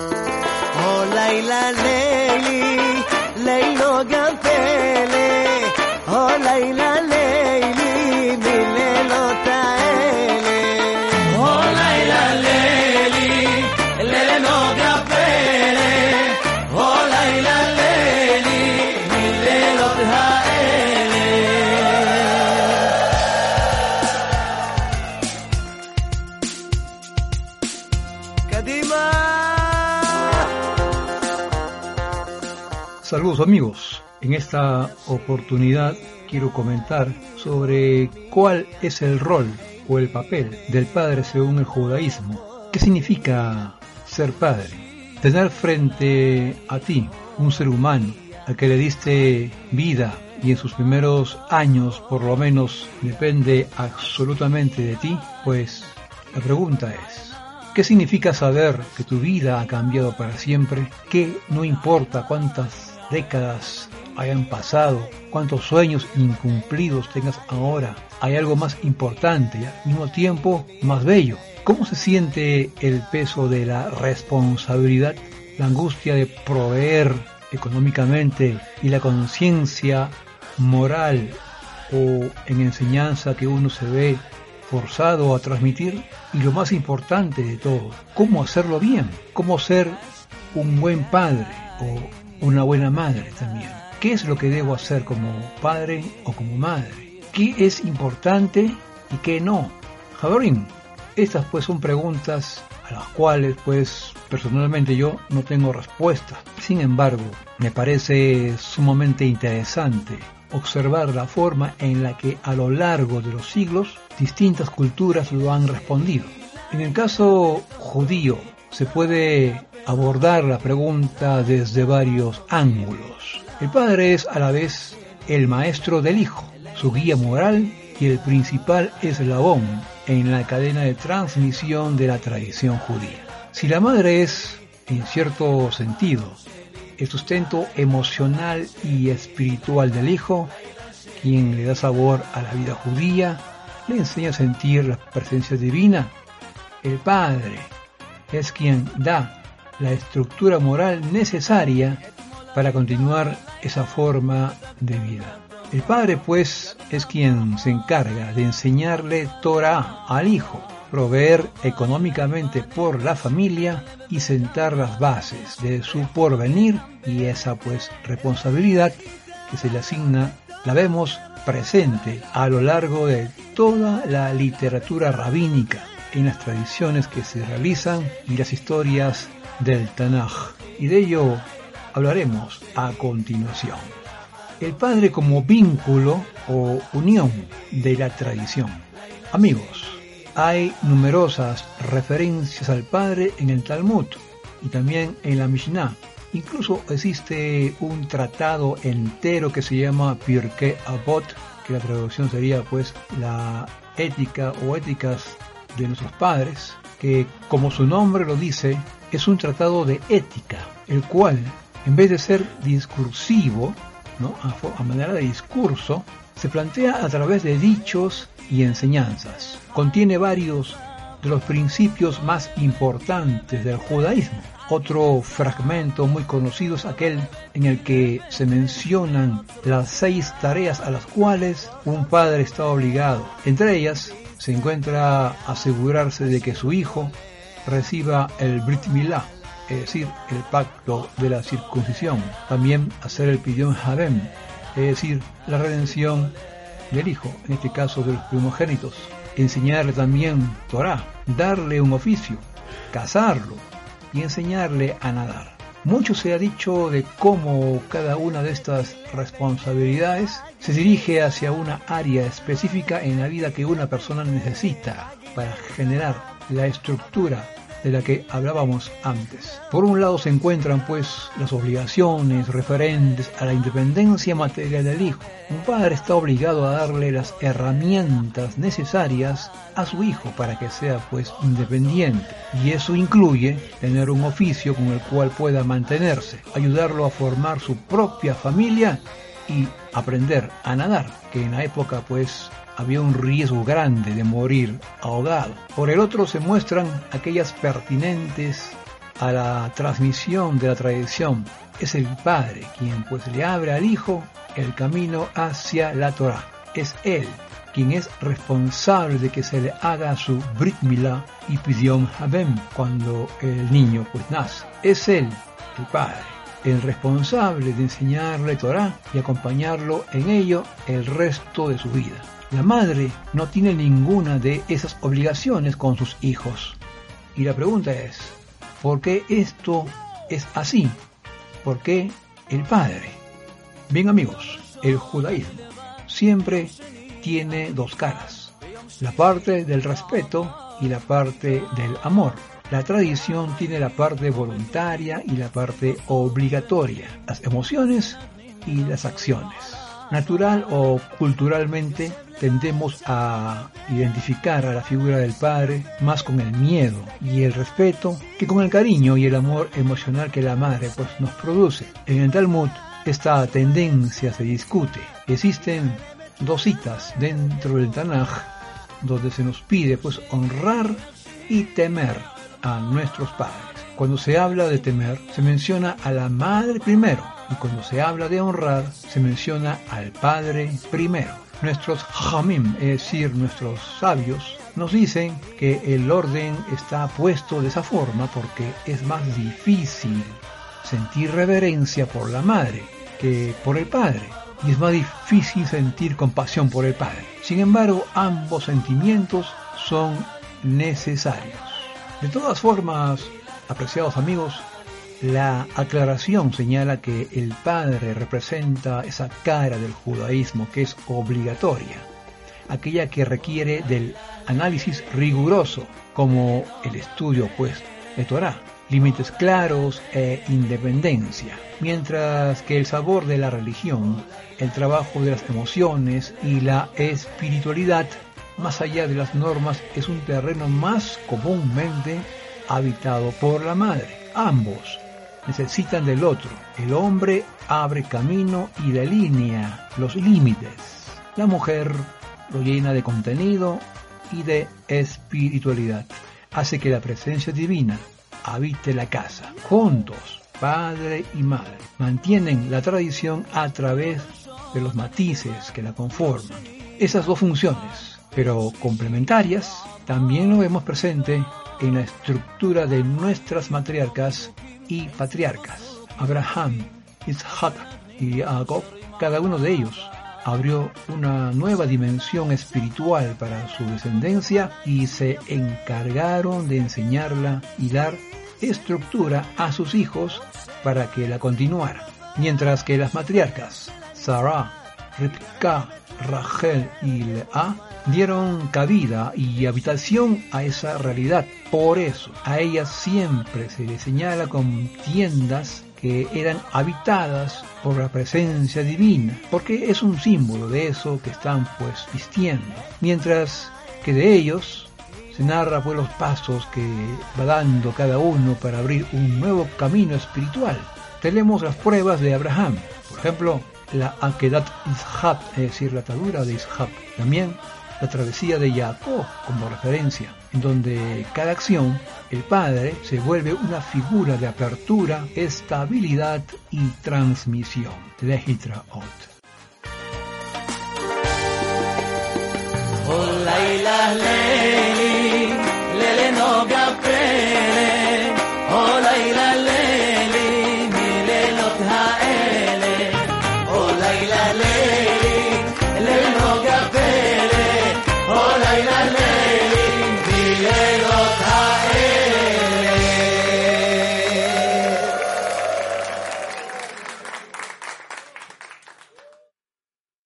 Oh Laila Leili, Leilo Amigos, en esta oportunidad quiero comentar sobre cuál es el rol o el papel del padre según el judaísmo. ¿Qué significa ser padre? Tener frente a ti un ser humano al que le diste vida y en sus primeros años por lo menos depende absolutamente de ti, pues la pregunta es, ¿Qué significa saber que tu vida ha cambiado para siempre? Que no importa cuántas décadas hayan pasado, cuántos sueños incumplidos tengas ahora, hay algo más importante y al mismo tiempo más bello. ¿Cómo se siente el peso de la responsabilidad, la angustia de proveer económicamente y la conciencia moral o en enseñanza que uno se ve forzado a transmitir y lo más importante de todo, cómo hacerlo bien, cómo ser un buen padre o una buena madre también. ¿Qué es lo que debo hacer como padre o como madre? ¿Qué es importante y qué no? Javerín, estas pues son preguntas a las cuales pues personalmente yo no tengo respuesta. Sin embargo, me parece sumamente interesante observar la forma en la que a lo largo de los siglos distintas culturas lo han respondido. En el caso judío se puede abordar la pregunta desde varios ángulos. El padre es a la vez el maestro del hijo, su guía moral y el principal eslabón en la cadena de transmisión de la tradición judía. Si la madre es, en cierto sentido, el sustento emocional y espiritual del hijo, quien le da sabor a la vida judía, le enseña a sentir la presencia divina. El Padre es quien da la estructura moral necesaria para continuar esa forma de vida. El Padre pues es quien se encarga de enseñarle Torah al Hijo, proveer económicamente por la familia y sentar las bases de su porvenir y esa pues responsabilidad que se le asigna la vemos presente a lo largo de toda la literatura rabínica en las tradiciones que se realizan y las historias del Tanaj. Y de ello hablaremos a continuación. El padre como vínculo o unión de la tradición. Amigos, hay numerosas referencias al padre en el Talmud y también en la Mishnah. Incluso existe un tratado entero que se llama Pirkei Avot, que la traducción sería pues la ética o éticas de nuestros padres, que como su nombre lo dice, es un tratado de ética, el cual en vez de ser discursivo, ¿no? a, manera de discurso, se plantea a través de dichos y enseñanzas. Contiene varios de los principios más importantes del judaísmo. Otro fragmento muy conocido es aquel en el que se mencionan las seis tareas a las cuales un padre está obligado. Entre ellas se encuentra asegurarse de que su hijo reciba el Brit Milah, es decir, el pacto de la circuncisión. También hacer el Pidyon Harem, es decir, la redención del hijo, en este caso de los primogénitos. Enseñarle también Torah, darle un oficio, casarlo y enseñarle a nadar. Mucho se ha dicho de cómo cada una de estas responsabilidades se dirige hacia una área específica en la vida que una persona necesita para generar la estructura de la que hablábamos antes. Por un lado se encuentran pues las obligaciones referentes a la independencia material del hijo. Un padre está obligado a darle las herramientas necesarias a su hijo para que sea pues independiente y eso incluye tener un oficio con el cual pueda mantenerse, ayudarlo a formar su propia familia y aprender a nadar, que en la época pues había un riesgo grande de morir ahogado. Por el otro se muestran aquellas pertinentes a la transmisión de la tradición. Es el padre quien pues le abre al hijo el camino hacia la Torah. Es él quien es responsable de que se le haga su Brit Milah y Pidiom Habem cuando el niño pues nace. Es él, el padre, el responsable de enseñarle Torah y acompañarlo en ello el resto de su vida. La madre no tiene ninguna de esas obligaciones con sus hijos. Y la pregunta es, ¿por qué esto es así? ¿Por qué el padre? Bien amigos, el judaísmo siempre tiene dos caras, la parte del respeto y la parte del amor. La tradición tiene la parte voluntaria y la parte obligatoria, las emociones y las acciones. Natural o culturalmente tendemos a identificar a la figura del padre más con el miedo y el respeto que con el cariño y el amor emocional que la madre pues nos produce. En el Talmud esta tendencia se discute. Existen dos citas dentro del Tanaj donde se nos pide pues honrar y temer a nuestros padres. Cuando se habla de temer, se menciona a la madre primero y cuando se habla de honrar, se menciona al padre primero. Nuestros hamim, es decir, nuestros sabios, nos dicen que el orden está puesto de esa forma porque es más difícil sentir reverencia por la madre que por el padre y es más difícil sentir compasión por el padre. Sin embargo, ambos sentimientos son necesarios. De todas formas, apreciados amigos, la aclaración señala que el padre representa esa cara del judaísmo que es obligatoria, aquella que requiere del análisis riguroso, como el estudio pues de Torah, límites claros e independencia, mientras que el sabor de la religión, el trabajo de las emociones y la espiritualidad, más allá de las normas, es un terreno más comúnmente habitado por la madre. Ambos necesitan del otro. El hombre abre camino y delinea los límites. La mujer lo llena de contenido y de espiritualidad. Hace que la presencia divina habite la casa. Juntos, padre y madre, mantienen la tradición a través de los matices que la conforman. Esas dos funciones, pero complementarias, también lo vemos presente en la estructura de nuestras matriarcas y patriarcas. Abraham, Isaac y Jacob, cada uno de ellos abrió una nueva dimensión espiritual para su descendencia y se encargaron de enseñarla y dar estructura a sus hijos para que la continuaran. Mientras que las matriarcas, Sarah, Rivka, Rachel y Lea, dieron cabida y habitación a esa realidad. Por eso, a ellas siempre se les señala con tiendas que eran habitadas por la presencia divina, porque es un símbolo de eso que están pues vistiendo. Mientras que de ellos se narra pues los pasos que va dando cada uno para abrir un nuevo camino espiritual. Tenemos las pruebas de Abraham, por ejemplo, la Akedat Ishaq, es decir, la atadura de Ishaq. También la travesía de Jacob como referencia, en donde cada acción, el Padre se vuelve una figura de apertura, estabilidad y transmisión. Oh,